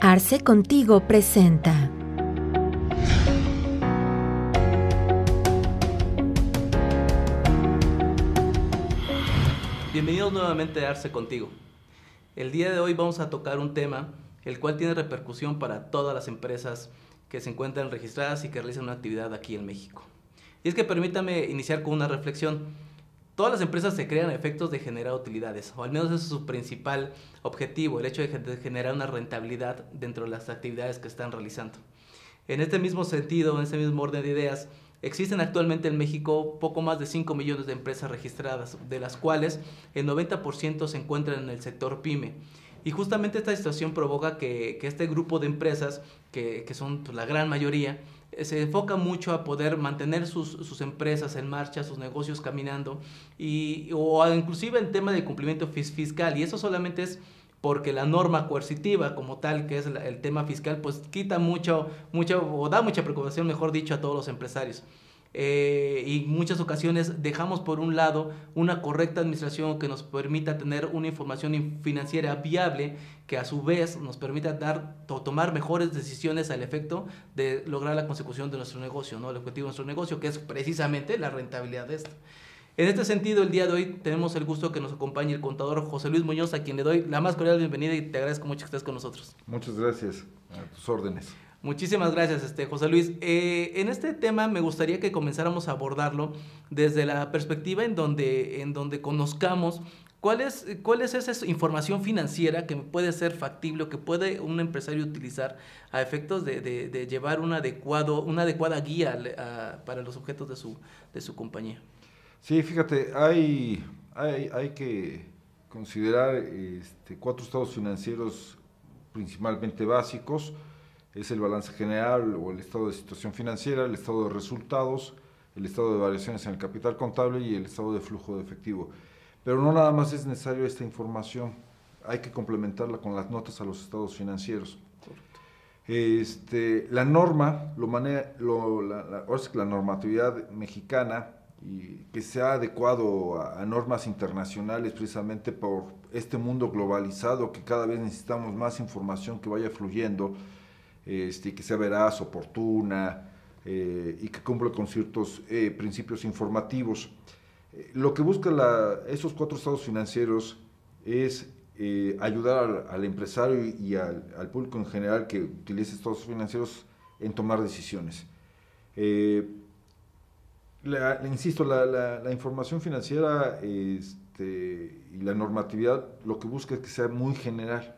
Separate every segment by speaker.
Speaker 1: Arce Contigo presenta.
Speaker 2: Bienvenidos nuevamente a Arce Contigo. El día de hoy vamos a tocar un tema el cual tiene repercusión para todas las empresas que se encuentran registradas y que realizan una actividad aquí en México. Y es que permítame iniciar con una reflexión. Todas las empresas se crean a efectos de generar utilidades, o al menos ese es su principal objetivo, el hecho de generar una rentabilidad dentro de las actividades que están realizando. En este mismo sentido, en este mismo orden de ideas, existen actualmente en México poco más de 5 millones de empresas registradas, de las cuales el 90% se encuentran en el sector pyme. Y justamente esta situación provoca que, este grupo de empresas, que, son la gran mayoría, se enfoca mucho a poder mantener sus, empresas en marcha, sus negocios caminando, y, o inclusive en tema de cumplimiento fiscal. Y eso solamente es porque la norma coercitiva como tal, que es el, tema fiscal, pues quita mucho, mucho, o da mucha preocupación, mejor dicho, a todos los empresarios. Eh, y muchas ocasiones dejamos por un lado una correcta administración que nos permita tener una información financiera viable que a su vez nos permita dar o tomar mejores decisiones al efecto de lograr la consecución de nuestro negocio, ¿no? el objetivo de nuestro negocio, que es precisamente la rentabilidad de esto. En este sentido, el día de hoy tenemos el gusto que nos acompañe el contador José Luis Muñoz, a quien le doy la más cordial bienvenida y te agradezco mucho que estés con nosotros.
Speaker 3: Muchas gracias, a tus órdenes.
Speaker 2: Muchísimas gracias, este, José Luis. Eh, en este tema me gustaría que comenzáramos a abordarlo desde la perspectiva en donde, en donde conozcamos cuál es, es esa información financiera que puede ser factible o que puede un empresario utilizar a efectos de, de, llevar un adecuado, una adecuada guía para los objetos de su, de su compañía.
Speaker 3: Sí, fíjate, hay, hay, hay que considerar este, cuatro estados financieros principalmente básicos es el balance general o el estado de situación financiera, el estado de resultados, el estado de variaciones en el capital contable y el estado de flujo de efectivo. Pero no nada más es necesario esta información, hay que complementarla con las notas a los estados financieros. Este, la norma, lo maneja, lo, la, la, normatividad mexicana, y que se ha adecuado a, normas internacionales precisamente por este mundo globalizado que cada vez necesitamos más información que vaya fluyendo este, que sea veraz, oportuna eh, y que cumpla con ciertos eh, principios informativos. Eh, lo que busca esos cuatro estados financieros es ayudar al, empresario y, al, público en general que utilice estados financieros en tomar decisiones. Le insisto, la, información financiera este, y la normatividad lo que busca es que sea muy general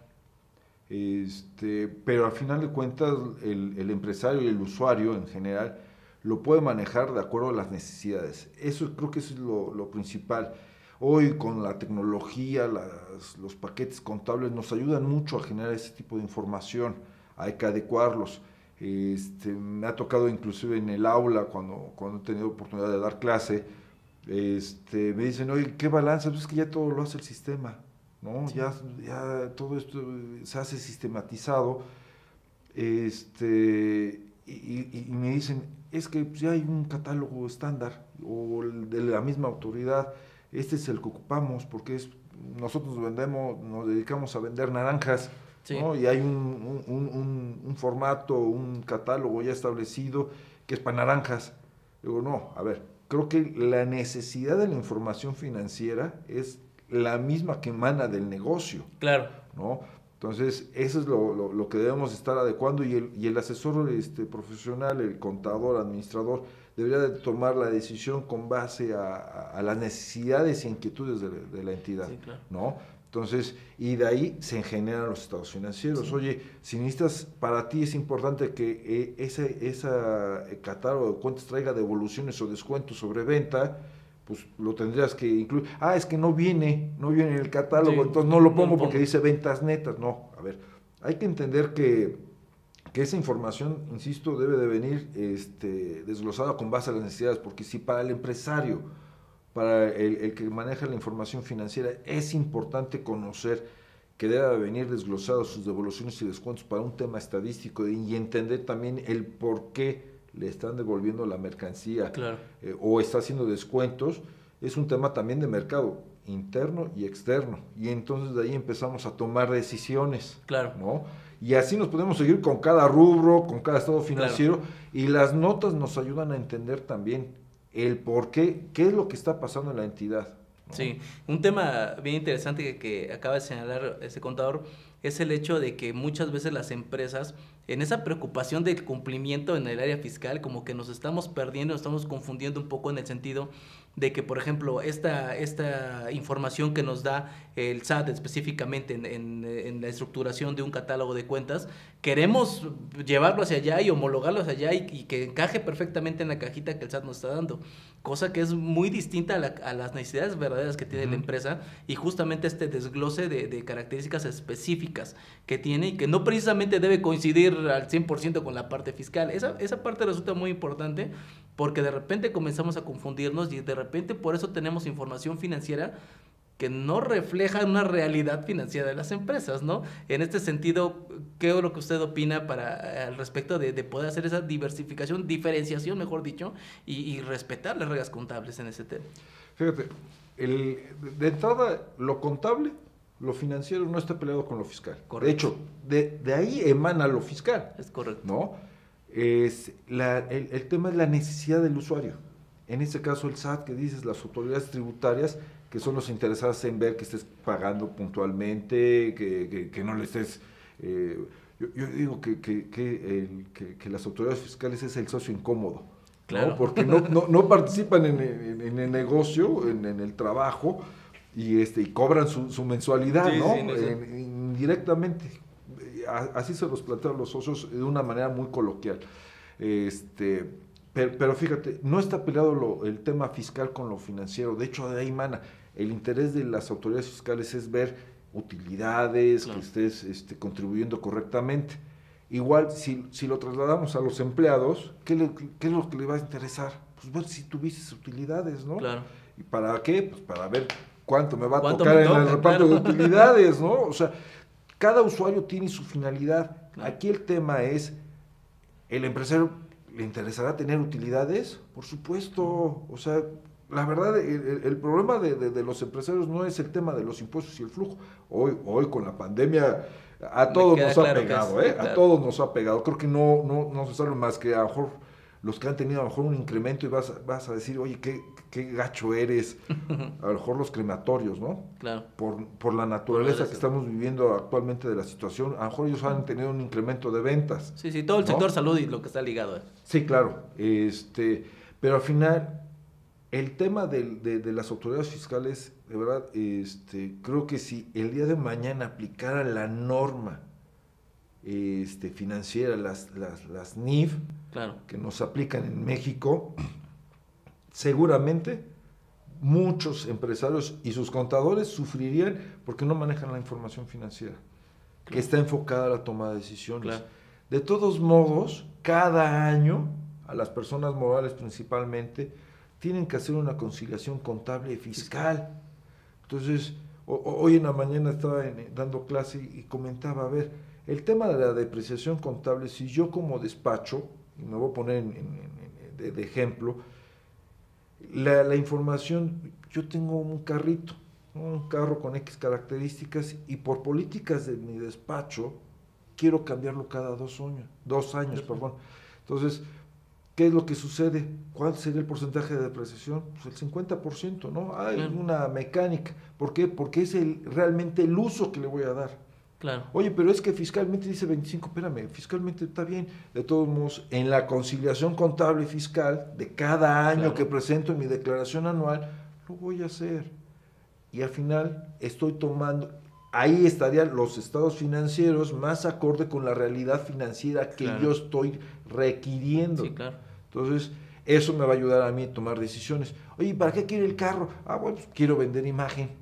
Speaker 3: este, pero al final de cuentas el, empresario y el usuario en general lo puede manejar de acuerdo a las necesidades. Eso creo que eso es lo, principal. Hoy con la tecnología, los paquetes contables nos ayudan mucho a generar ese tipo de información. Hay que adecuarlos. Este, me ha tocado inclusive en el aula, cuando, cuando he tenido oportunidad de dar clase, este, me dicen, oye, ¿qué balance? Pues es que ya todo lo hace el sistema. ¿No? Ya, ya todo esto se hace sistematizado. Este, y, me dicen, es que ya hay un catálogo estándar o de la misma autoridad, este es el que ocupamos porque es, nosotros vendemos, nos dedicamos a vender naranjas. Y hay un, un, un, formato, un catálogo ya establecido que es para naranjas. Digo, no, a ver, creo que la necesidad de la información financiera es la misma que emana del negocio.
Speaker 2: Claro.
Speaker 3: ¿no? Entonces, eso es lo, lo, que debemos estar adecuando y el, y el asesor este, profesional, el contador, administrador, debería de tomar la decisión con base a, a, las necesidades e inquietudes de, de la entidad. Sí, claro. ¿no? Entonces, y de ahí se generan los estados financieros. Oye, si necesitas, para ti es importante que eh, ese, esa eh, catálogo de cuentas traiga devoluciones o descuentos sobre venta, pues lo tendrías que incluir. Ah, es que no viene, no viene en el catálogo, entonces no lo pongo porque dice ventas netas. No, a ver, hay que entender que, que esa información, insisto, debe de venir este, desglosada con base a las necesidades, porque si para el empresario, para el, que maneja la información financiera, es importante conocer que debe venir desglosados sus devoluciones y descuentos para un tema estadístico y entender también el por qué le están devolviendo la mercancía eh, o está haciendo descuentos, es un tema también de mercado interno y externo. Y entonces de ahí empezamos a tomar decisiones.
Speaker 2: Claro.
Speaker 3: ¿no? Y así nos podemos seguir con cada rubro, con cada estado financiero. Y las notas nos ayudan a entender también el por qué, qué es lo que está pasando en la entidad.
Speaker 2: Sí, un tema bien interesante que, que acaba de señalar ese contador es el hecho de que muchas veces las empresas, en esa preocupación del cumplimiento en el área fiscal, como que nos estamos perdiendo, nos estamos confundiendo un poco en el sentido de que, por ejemplo, esta, esta información que nos da el SAT específicamente en, la estructuración de un catálogo de cuentas, queremos llevarlo hacia allá y homologarlo hacia allá y, que encaje perfectamente en la cajita que el SAT nos está dando, cosa que es muy distinta a, las necesidades verdaderas que tiene la empresa y justamente este desglose de, características específicas que tiene y que no precisamente debe coincidir al 100% con la parte fiscal. Esa, esa parte resulta muy importante porque de repente comenzamos a confundirnos y de repente por eso tenemos información financiera que no refleja una realidad financiera de las empresas, ¿no? En este sentido, ¿qué es lo que usted opina para al respecto de, poder hacer esa diversificación, diferenciación, mejor dicho, y, respetar las reglas contables en ese tema?
Speaker 3: Fíjate, el, de entrada, lo contable, lo financiero no está peleado con lo fiscal. De hecho, de, de ahí emana lo fiscal.
Speaker 2: Es correcto.
Speaker 3: ¿No? Es el, tema es la necesidad del usuario. En este caso el SAT, que dices, las autoridades tributarias, que son los interesados en ver que estés pagando puntualmente, que, no le estés... Eh, yo, digo que, que, las autoridades fiscales es el socio incómodo, claro. porque no, no, participan en, el negocio, en, el trabajo, y, este, y cobran su, mensualidad, ¿no? indirectamente así se los plantean los socios de una manera muy coloquial. Este, pero, fíjate, no está peleado el tema fiscal con lo financiero. De hecho, de ahí mana. El interés de las autoridades fiscales es ver utilidades, que estés este, contribuyendo correctamente. Igual, si, si, lo trasladamos a los empleados, ¿qué, ¿qué, es lo que le va a interesar? Pues ver si tuviste utilidades, ¿no?
Speaker 2: Claro.
Speaker 3: ¿Y para qué? Pues para ver cuánto me va a tocar en el reparto de utilidades, ¿no? O sea, cada usuario tiene su finalidad. Aquí el tema es, ¿el empresario le interesará tener utilidades? Por supuesto. O sea, la verdad, el, problema de, los empresarios no es el tema de los impuestos y el flujo. Hoy, hoy con la pandemia, a todos nos ha pegado, ¿eh? A todos nos ha pegado. Creo que no, no, no se sabe más que a lo mejor los que han tenido a lo mejor un incremento y vas, vas a decir, oye, qué, qué gacho eres. A lo mejor los crematorios, ¿no?
Speaker 2: Claro.
Speaker 3: Por, por la naturaleza que estamos viviendo actualmente de la situación, a lo mejor ellos han tenido un incremento de ventas.
Speaker 2: Sí, sí, todo el sector salud y lo que está ligado.
Speaker 3: a Sí, claro. Este, pero al final, el tema de, de, las autoridades fiscales, de verdad, este, creo que si el día de mañana aplicaran la norma este, financiera, las, las, las NIF, que nos aplican en México, seguramente muchos empresarios y sus contadores sufrirían porque no manejan la información financiera, que está enfocada a la toma de decisiones. De todos modos, cada año, a las personas morales principalmente, tienen que hacer una conciliación contable y fiscal. Entonces, hoy en la mañana estaba dando clase y comentaba, a ver, el tema de la depreciación contable, si yo como despacho, y me voy a poner de, ejemplo, la, información, yo tengo un carrito, un carro con X características y por políticas de mi despacho quiero cambiarlo cada dos años, dos años, perdón. Entonces, ¿qué es lo que sucede? ¿Cuál sería el porcentaje de depreciación? Pues el 50%, ¿no? Hay una mecánica. ¿Por qué? Porque es el, realmente el uso que le voy a dar. Oye, pero es que fiscalmente dice 25, espérame, fiscalmente está bien. De todos modos, en la conciliación contable y fiscal de cada año que presento en mi declaración anual, lo voy a hacer. Y al final estoy tomando, ahí estarían los estados financieros más acorde con la realidad financiera que yo estoy requiriendo.
Speaker 2: Sí, claro.
Speaker 3: Entonces, eso me va a ayudar a mí a tomar decisiones. Oye, ¿para qué quiero el carro? Ah, bueno, pues quiero vender imagen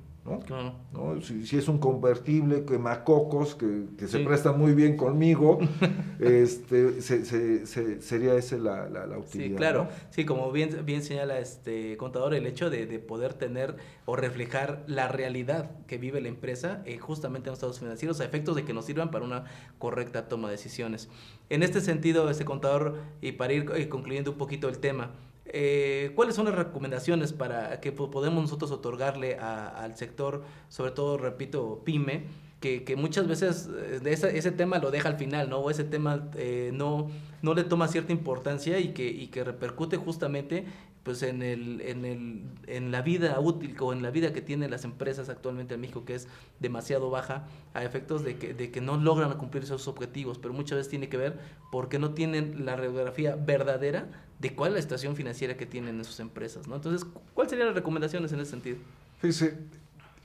Speaker 3: ¿no? Si, es un convertible, quemacocos, que, que se presta muy bien conmigo, este, sería esa la, la, utilidad.
Speaker 2: Sí, claro. Sí, como bien, bien señala este contador, el hecho de, poder tener o reflejar la realidad que vive la empresa eh, justamente en los estados financieros a efectos de que nos sirvan para una correcta toma de decisiones. En este sentido, este contador, y para ir eh, concluyendo un poquito el tema, eh, ¿Cuáles son las recomendaciones para que podemos nosotros otorgarle al sector, sobre todo, repito, pyme, que, que muchas veces eh, ese, ese, tema lo deja al final, ¿no? O ese tema eh, no, no le toma cierta importancia y que, y que repercute justamente pues en, el, en, el, en la vida útil o en la vida que tienen las empresas actualmente en México, que es demasiado baja, a efectos de que, de que no logran cumplir esos objetivos, pero muchas veces tiene que ver porque no tienen la radiografía verdadera de cuál es la situación financiera que tienen en sus empresas, ¿no? Entonces, ¿cuáles serían las recomendaciones en ese sentido?
Speaker 3: Fíjese,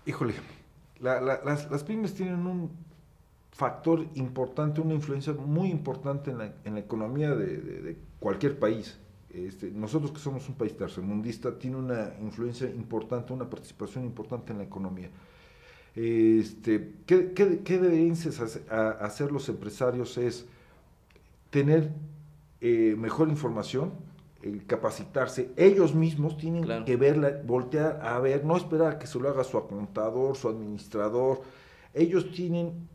Speaker 3: híjole, las, las, pymes tienen un factor importante, una influencia muy importante en la, en la economía de, de, cualquier país. Este, nosotros que somos un país tercermundista, tiene una influencia importante, una participación importante en la economía. Este, ¿qué, qué, qué deberían hacer los empresarios? Es tener eh, mejor información, el capacitarse, ellos mismos tienen que verla, voltear a ver, no esperar a que se lo haga su contador, su administrador. Ellos tienen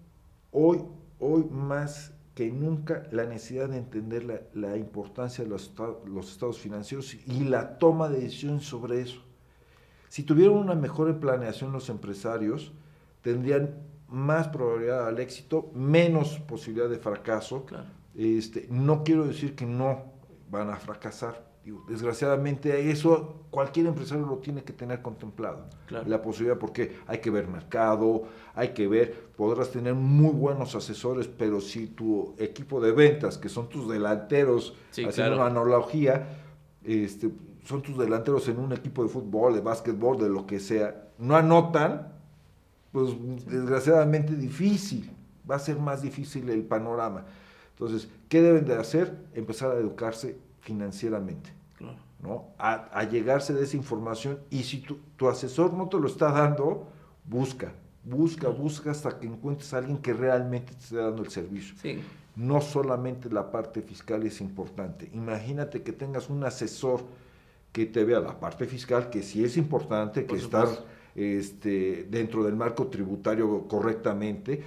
Speaker 3: hoy, hoy más que nunca la necesidad de entender la, la importancia de los, los, estados financieros y la toma de decisiones sobre eso. Si tuvieran una mejor planeación los empresarios, tendrían más probabilidad al éxito, menos posibilidad de fracaso. Este, no quiero decir que no van a fracasar. desgraciadamente eso cualquier empresario lo tiene que tener contemplado. La posibilidad porque hay que ver mercado, hay que ver, podrás tener muy buenos asesores, pero si tu equipo de ventas, que son tus delanteros, haciendo una analogía, este, son tus delanteros en un equipo de fútbol, de básquetbol, de lo que sea, no anotan, pues desgraciadamente difícil, va a ser más difícil el panorama. Entonces, ¿qué deben de hacer? Empezar a educarse financieramente, ¿no? A, llegarse de esa información y si tu, tu, asesor no te lo está dando, busca, busca, busca hasta que encuentres a alguien que realmente te esté dando el servicio.
Speaker 2: Sí.
Speaker 3: No solamente la parte fiscal es importante. Imagínate que tengas un asesor que te vea la parte fiscal, que sí es importante, que estar este, dentro del marco tributario correctamente,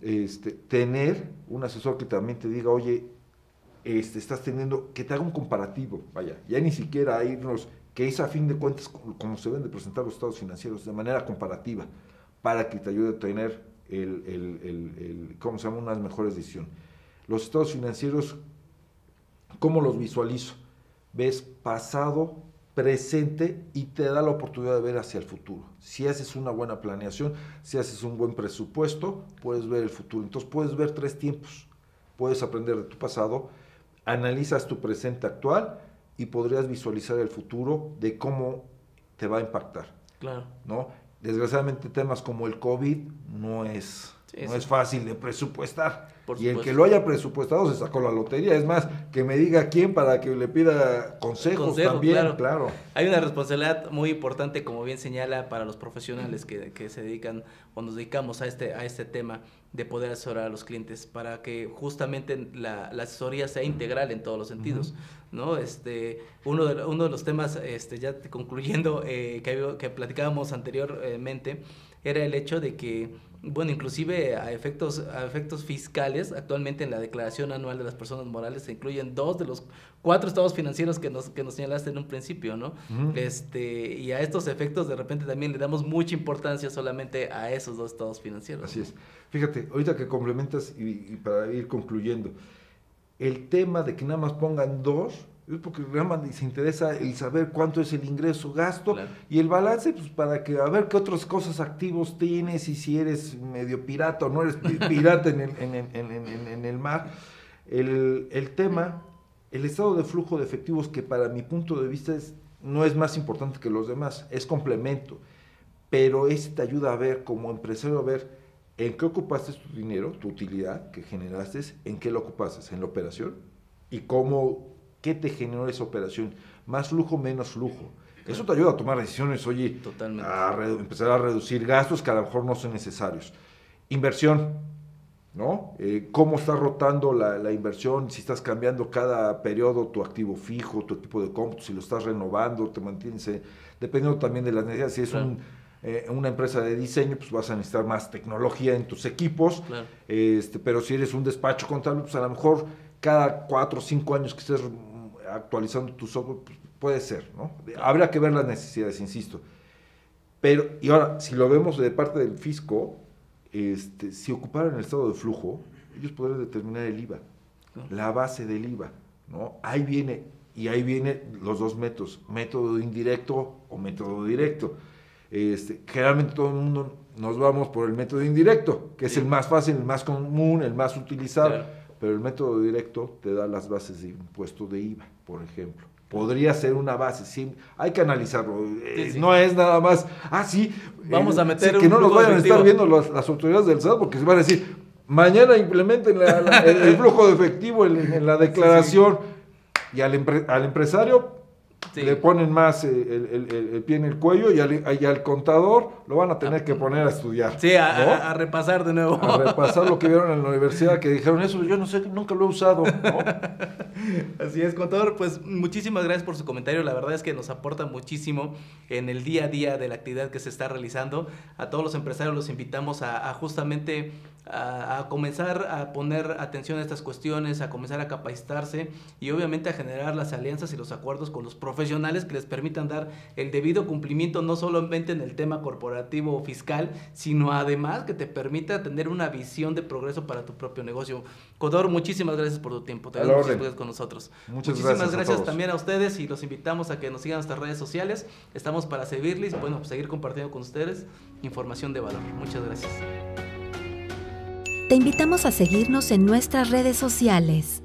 Speaker 3: este, tener un asesor que también te diga, oye, este, estás teniendo, que te haga un comparativo, vaya, ya ni siquiera irnos, que es a fin de cuentas como se deben de presentar los estados financieros, de manera comparativa, para que te ayude a tener el, ¿cómo se llama?, unas mejores decisiones. Los estados financieros, ¿cómo los visualizo? Ves pasado, presente y te da la oportunidad de ver hacia el futuro. Si haces una buena planeación, si haces un buen presupuesto, puedes ver el futuro. Entonces puedes ver tres tiempos. Puedes aprender de tu pasado, analizas tu presente actual y podrías visualizar el futuro de cómo te va a impactar.
Speaker 2: Claro.
Speaker 3: ¿no? Desgraciadamente temas como el COVID no es no es fácil de presupuestar. Y el que lo haya presupuestado se sacó la lotería. Es más, que me diga quién para que le pida consejos también. Claro.
Speaker 2: Hay una responsabilidad muy importante, como bien señala, para los profesionales que, que, se dedican o nos dedicamos a este, a este tema de poder asesorar a los clientes para que justamente la, la asesoría sea integral en todos los sentidos. ¿no? este, uno, de, uno de los temas, este, ya concluyendo, eh, que, que platicábamos anteriormente, era el hecho de que bueno, inclusive a efectos, a efectos fiscales, actualmente en la declaración anual de las personas morales se incluyen dos de los cuatro estados financieros que nos, que nos señalaste en un principio, ¿no? este, y a estos efectos de repente también le damos mucha importancia solamente a esos dos estados financieros.
Speaker 3: Así es. Fíjate, ahorita que complementas y, y para ir concluyendo, el tema de que nada más pongan dos, es porque realmente les interesa el saber cuánto es el ingreso, gasto y el balance, pues para que a ver qué otras cosas activos tienes y si eres medio pirata o no eres pirata en, el, en, en, en, el mar. El, el, tema, el estado de flujo de efectivos que para mi punto de vista es, no es más importante que los demás, es complemento, pero ese te ayuda a ver como empresario a ver en qué ocupaste tu dinero, tu utilidad que generaste, en qué lo ocupaste, en la operación y cómo ¿Qué te generó esa operación? Más flujo, menos flujo. Eso te ayuda a tomar decisiones, oye,
Speaker 2: Totalmente.
Speaker 3: a empezar a reducir gastos que a lo mejor no son necesarios. Inversión, ¿no? Eh, ¿Cómo está rotando la, inversión? Si estás cambiando cada periodo tu activo fijo, tu equipo de cómputo, si lo estás renovando, te mantienes, eh, dependiendo también de las necesidades. Si es eh, una empresa de diseño, pues vas a necesitar más tecnología en tus equipos. Este, pero si eres un despacho contable, pues a lo mejor cada cuatro o cinco años que estés actualizando tu software, pues, puede ser, ¿no? Habrá que ver las necesidades, insisto. Pero, y ahora, si lo vemos de parte del fisco, este, si ocuparan el estado de flujo, ellos podrían determinar el IVA, la base del IVA, ¿no? Ahí viene, y ahí vienen los dos métodos, método indirecto o método directo. Este, generalmente todo el mundo nos vamos por el método indirecto, que es el más fácil, el más común, el más utilizado, pero el método directo te da las bases de impuesto de IVA, por ejemplo. Podría ser una base, sí, hay que analizarlo. Eh, no es nada más, ah, sí,
Speaker 2: vamos a meter
Speaker 3: Que no nos vayan a estar viendo las, autoridades del SAT porque se van a decir, mañana implementen el, flujo de efectivo en, la declaración y al, al empresario le ponen más eh, el, pie en el cuello y al, contador lo van a tener que poner a estudiar.
Speaker 2: Sí, a, repasar de nuevo.
Speaker 3: A repasar lo que vieron en la universidad, que dijeron eso, yo no sé, nunca lo he usado.
Speaker 2: Así es, contador, pues muchísimas gracias por su comentario. La verdad es que nos aporta muchísimo en el día a día de la actividad que se está realizando. A todos los empresarios los invitamos a, justamente a, comenzar a poner atención a estas cuestiones, a comenzar a capacitarse y obviamente a generar las alianzas y los acuerdos con los profesionales que les permitan dar el debido cumplimiento no solamente en el tema corporativo o fiscal, sino además que te permita tener una visión de progreso para tu propio negocio. Codor, muchísimas gracias por tu tiempo. Te gracias con nosotros.
Speaker 3: Muchas
Speaker 2: muchísimas
Speaker 3: gracias,
Speaker 2: también a ustedes y los invitamos a que nos sigan en nuestras redes sociales. Estamos para servirles, bueno, seguir compartiendo con ustedes información de valor. Muchas gracias.
Speaker 1: Te invitamos a seguirnos en nuestras redes sociales.